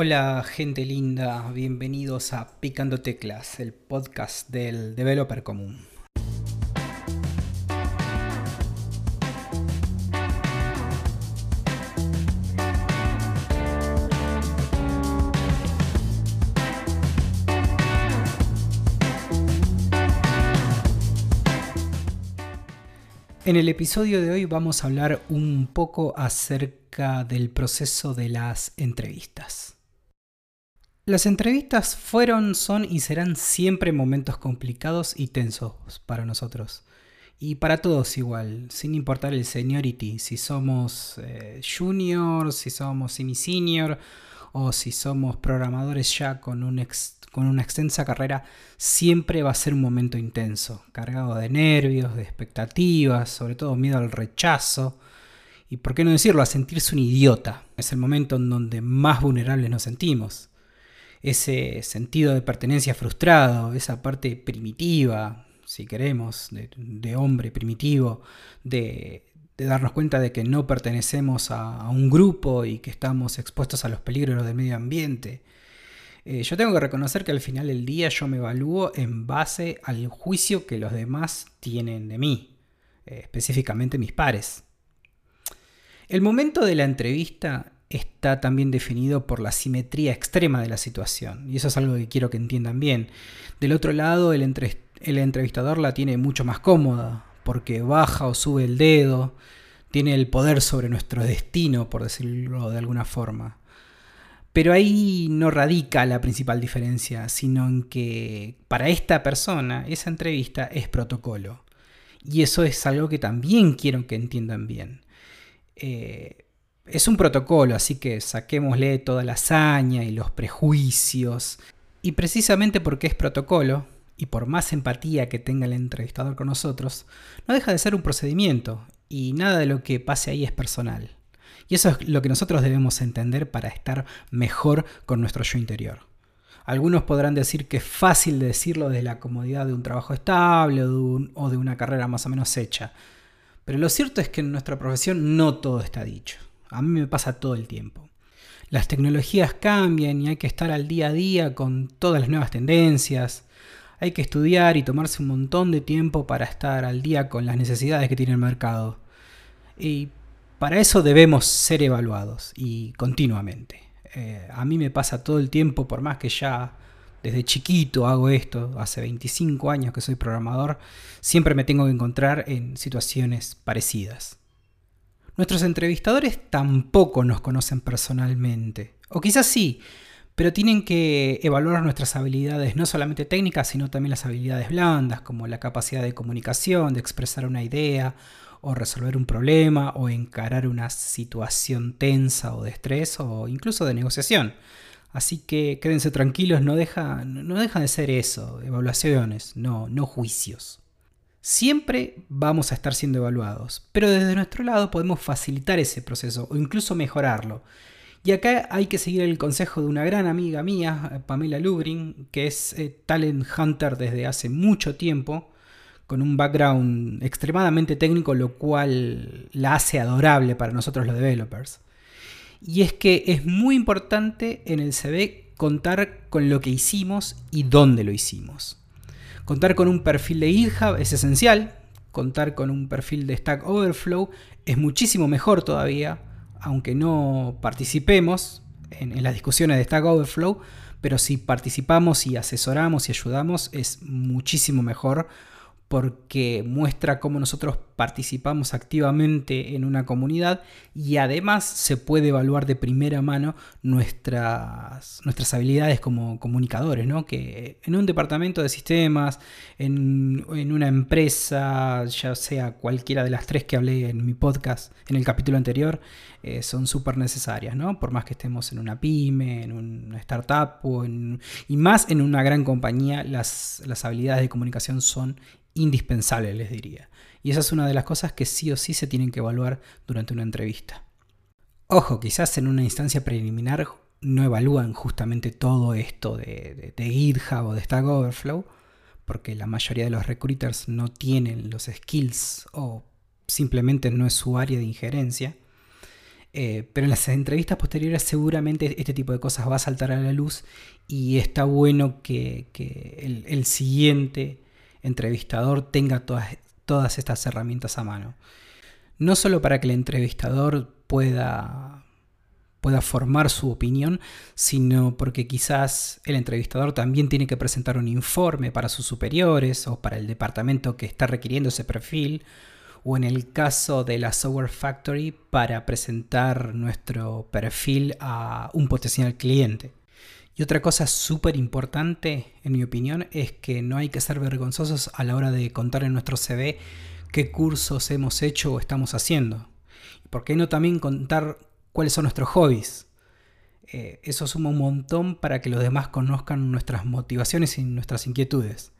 Hola gente linda, bienvenidos a Picando Teclas, el podcast del developer común. En el episodio de hoy vamos a hablar un poco acerca del proceso de las entrevistas. Las entrevistas fueron, son y serán siempre momentos complicados y tensos para nosotros. Y para todos igual, sin importar el seniority, si somos eh, junior, si somos semi-senior o si somos programadores ya con, un con una extensa carrera, siempre va a ser un momento intenso, cargado de nervios, de expectativas, sobre todo miedo al rechazo y, por qué no decirlo, a sentirse un idiota. Es el momento en donde más vulnerables nos sentimos ese sentido de pertenencia frustrado, esa parte primitiva, si queremos, de, hombre primitivo, de, darnos cuenta de que no pertenecemos a, un grupo y que estamos expuestos a los peligros del medio ambiente. Eh, yo tengo que reconocer que al final del día yo me evalúo en base al juicio que los demás tienen de mí, eh, específicamente mis pares. El momento de la entrevista está también definido por la simetría extrema de la situación. Y eso es algo que quiero que entiendan bien. Del otro lado, el, el entrevistador la tiene mucho más cómoda, porque baja o sube el dedo, tiene el poder sobre nuestro destino, por decirlo de alguna forma. Pero ahí no radica la principal diferencia, sino en que para esta persona esa entrevista es protocolo. Y eso es algo que también quiero que entiendan bien. Eh, es un protocolo, así que saquémosle toda la hazaña y los prejuicios. Y precisamente porque es protocolo, y por más empatía que tenga el entrevistador con nosotros, no deja de ser un procedimiento, y nada de lo que pase ahí es personal. Y eso es lo que nosotros debemos entender para estar mejor con nuestro yo interior. Algunos podrán decir que es fácil decirlo desde la comodidad de un trabajo estable o de una carrera más o menos hecha. Pero lo cierto es que en nuestra profesión no todo está dicho. A mí me pasa todo el tiempo. Las tecnologías cambian y hay que estar al día a día con todas las nuevas tendencias. Hay que estudiar y tomarse un montón de tiempo para estar al día con las necesidades que tiene el mercado. Y para eso debemos ser evaluados y continuamente. Eh, a mí me pasa todo el tiempo, por más que ya desde chiquito hago esto, hace 25 años que soy programador, siempre me tengo que encontrar en situaciones parecidas. Nuestros entrevistadores tampoco nos conocen personalmente, o quizás sí, pero tienen que evaluar nuestras habilidades, no solamente técnicas, sino también las habilidades blandas, como la capacidad de comunicación, de expresar una idea, o resolver un problema, o encarar una situación tensa o de estrés, o incluso de negociación. Así que quédense tranquilos, no deja, de ser eso, evaluaciones, no juicios. Siempre vamos a estar siendo evaluados, pero desde nuestro lado podemos facilitar ese proceso o incluso mejorarlo. Y acá hay que seguir el consejo de una gran amiga mía, Pamela Lubrin, que es eh, talent hunter desde hace mucho tiempo, con un background extremadamente técnico, lo cual la hace adorable para nosotros los developers. Y es que es muy importante en el CV contar con lo que hicimos y dónde lo hicimos. Contar con un perfil de GitHub es esencial. Contar con un perfil de Stack Overflow es muchísimo mejor todavía, aunque no participemos en, en las discusiones de Stack Overflow, pero si participamos y asesoramos y ayudamos es muchísimo mejor porque muestra cómo nosotros participamos activamente en una comunidad y además se puede evaluar de primera mano nuestras, nuestras habilidades como comunicadores, ¿no? que en un departamento de sistemas, en, una empresa, ya sea cualquiera de las tres que hablé en mi podcast en el capítulo anterior, eh, son súper necesarias, ¿no? por más que estemos en una pyme, en una startup o y más en una gran compañía, las, las habilidades de comunicación son indispensable, les diría. Y esa es una de las cosas que sí o sí se tienen que evaluar durante una entrevista. Ojo, quizás en una instancia preliminar no evalúan justamente todo esto de, GitHub o de Stack Overflow, porque la mayoría de los recruiters no tienen los skills o simplemente no es su área de injerencia. Eh, pero en las entrevistas posteriores seguramente este tipo de cosas va a saltar a la luz y está bueno que, el, siguiente entrevistador tenga todas, todas estas herramientas a mano. No solo para que el entrevistador pueda pueda formar su opinión, sino porque quizás el entrevistador también tiene que presentar un informe para sus superiores o para el departamento que está requiriendo ese perfil, o en el caso de la Software Factory para presentar nuestro perfil a un potencial cliente. Y otra cosa súper importante, en mi opinión, es que no hay que ser vergonzosos a la hora de contar en nuestro CV qué cursos hemos hecho o estamos haciendo. ¿Por qué no también contar cuáles son nuestros hobbies. Eh, eso suma un montón para que los demás conozcan nuestras motivaciones y nuestras inquietudes.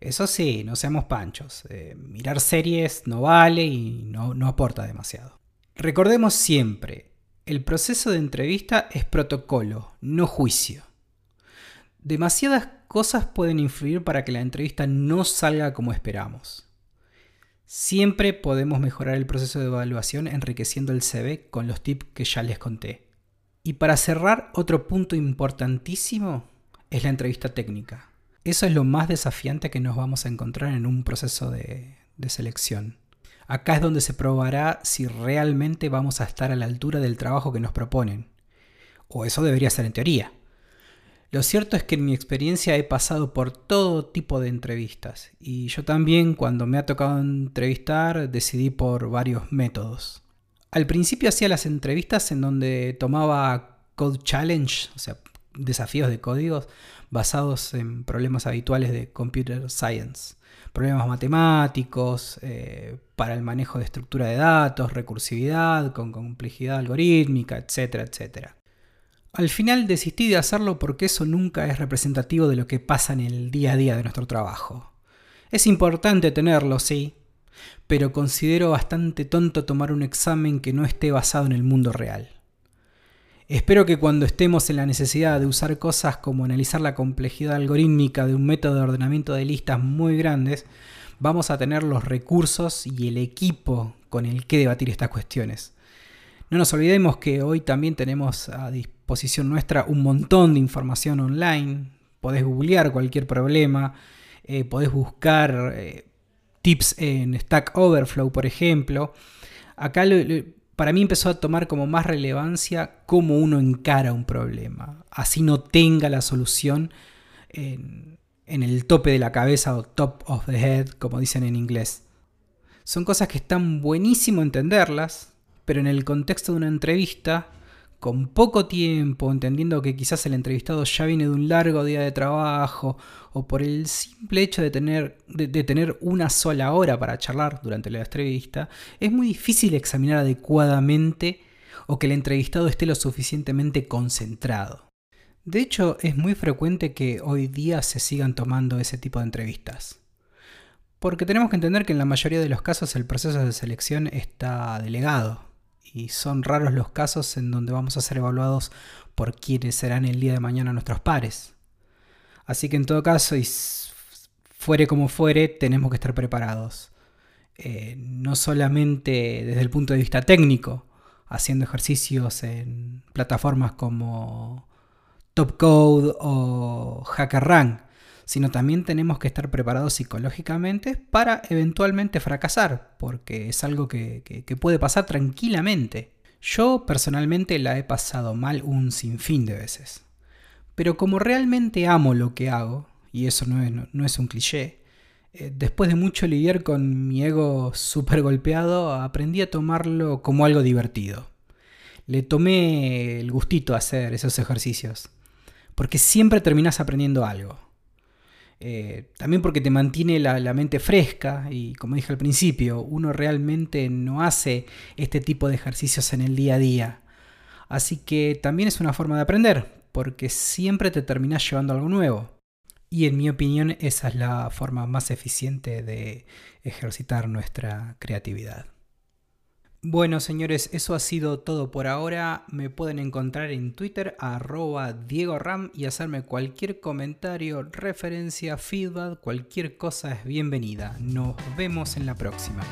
Eso sí, no seamos panchos. Eh, mirar series no vale y no, no aporta demasiado. Recordemos siempre, el proceso de entrevista es protocolo, no juicio. Demasiadas cosas pueden influir para que la entrevista no salga como esperamos. Siempre podemos mejorar el proceso de evaluación enriqueciendo el CV con los tips que ya les conté. Y para cerrar, otro punto importantísimo es la entrevista técnica. Eso es lo más desafiante que nos vamos a encontrar en un proceso de, de selección. Acá es donde se probará si realmente vamos a estar a la altura del trabajo que nos proponen. O eso debería ser en teoría. Lo cierto es que en mi experiencia he pasado por todo tipo de entrevistas y yo también cuando me ha tocado entrevistar decidí por varios métodos. Al principio hacía las entrevistas en donde tomaba Code Challenge, o sea, desafíos de códigos basados en problemas habituales de Computer Science. Problemas matemáticos, eh, para el manejo de estructura de datos, recursividad, con complejidad algorítmica, etcétera, etcétera. Al final desistí de hacerlo porque eso nunca es representativo de lo que pasa en el día a día de nuestro trabajo. Es importante tenerlo, sí, pero considero bastante tonto tomar un examen que no esté basado en el mundo real. Espero que cuando estemos en la necesidad de usar cosas como analizar la complejidad algorítmica de un método de ordenamiento de listas muy grandes, vamos a tener los recursos y el equipo con el que debatir estas cuestiones. No nos olvidemos que hoy también tenemos a disposición posición nuestra un montón de información online. Podés googlear cualquier problema, eh, podés buscar eh, tips en Stack Overflow, por ejemplo. Acá para mí empezó a tomar como más relevancia cómo uno encara un problema. Así no tenga la solución en, en el tope de la cabeza o top of the head, como dicen en inglés. Son cosas que están buenísimo entenderlas, pero en el contexto de una entrevista con poco tiempo, entendiendo que quizás el entrevistado ya viene de un largo día de trabajo, o por el simple hecho de tener, de, tener una sola hora para charlar durante la entrevista, es muy difícil examinar adecuadamente o que el entrevistado esté lo suficientemente concentrado. De hecho, es muy frecuente que hoy día se sigan tomando ese tipo de entrevistas. Porque tenemos que entender que en la mayoría de los casos el proceso de selección está delegado y son raros los casos en donde vamos a ser evaluados por quienes serán el día de mañana nuestros pares. Así que en todo caso, y fuere como fuere, tenemos que estar preparados. Eh, no solamente desde el punto de vista técnico, haciendo ejercicios en plataformas como Topcode o HackerRank, sino también tenemos que estar preparados psicológicamente para eventualmente fracasar, porque es algo que, puede pasar tranquilamente. Yo personalmente la he pasado mal un sinfín de veces. Pero como realmente amo lo que hago, y eso no es, un cliché, eh, después de mucho lidiar con mi ego súper golpeado, aprendí a tomarlo como algo divertido. Le tomé el gustito a hacer esos ejercicios, porque siempre terminas aprendiendo algo. Eh, también porque te mantiene la, mente fresca y como dije al principio, uno realmente no hace este tipo de ejercicios en el día a día. Así que también es una forma de aprender, porque siempre te terminas llevando algo nuevo. Y en mi opinión esa es la forma más eficiente de ejercitar nuestra creatividad. Bueno, señores, eso ha sido todo por ahora. Me pueden encontrar en Twitter arroba Diego Ram y hacerme cualquier comentario, referencia, feedback, cualquier cosa es bienvenida. Nos vemos en la próxima.